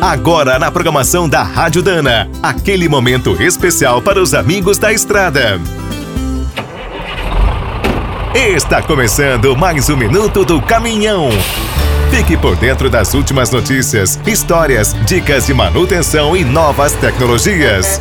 Agora na programação da Rádio Dana, aquele momento especial para os amigos da estrada. Está começando mais um minuto do caminhão. Fique por dentro das últimas notícias, histórias, dicas de manutenção e novas tecnologias.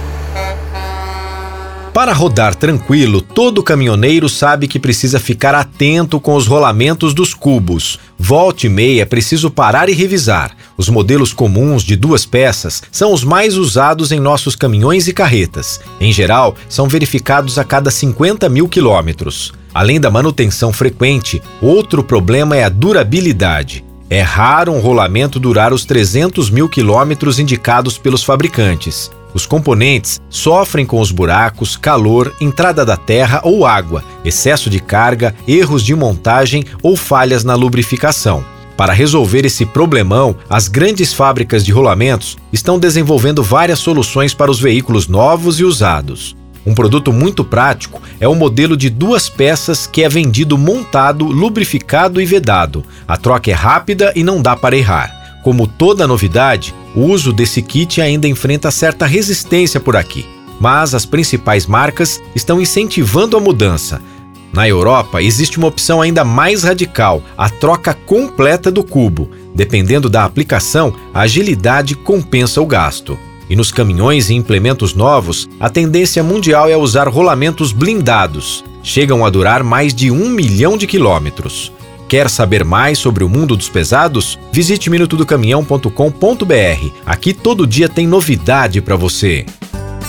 Para rodar tranquilo, todo caminhoneiro sabe que precisa ficar atento com os rolamentos dos cubos. Volte e meia é preciso parar e revisar. Os modelos comuns de duas peças são os mais usados em nossos caminhões e carretas. Em geral, são verificados a cada 50 mil quilômetros. Além da manutenção frequente, outro problema é a durabilidade. É raro um rolamento durar os 300 mil quilômetros indicados pelos fabricantes. Os componentes sofrem com os buracos, calor, entrada da terra ou água, excesso de carga, erros de montagem ou falhas na lubrificação. Para resolver esse problemão, as grandes fábricas de rolamentos estão desenvolvendo várias soluções para os veículos novos e usados. Um produto muito prático é o modelo de duas peças que é vendido montado, lubrificado e vedado. A troca é rápida e não dá para errar. Como toda novidade, o uso desse kit ainda enfrenta certa resistência por aqui, mas as principais marcas estão incentivando a mudança. Na Europa, existe uma opção ainda mais radical: a troca completa do cubo. Dependendo da aplicação, a agilidade compensa o gasto. E nos caminhões e implementos novos, a tendência mundial é usar rolamentos blindados. Chegam a durar mais de um milhão de quilômetros. Quer saber mais sobre o mundo dos pesados? Visite minutodocaminhão.com.br. Aqui todo dia tem novidade para você.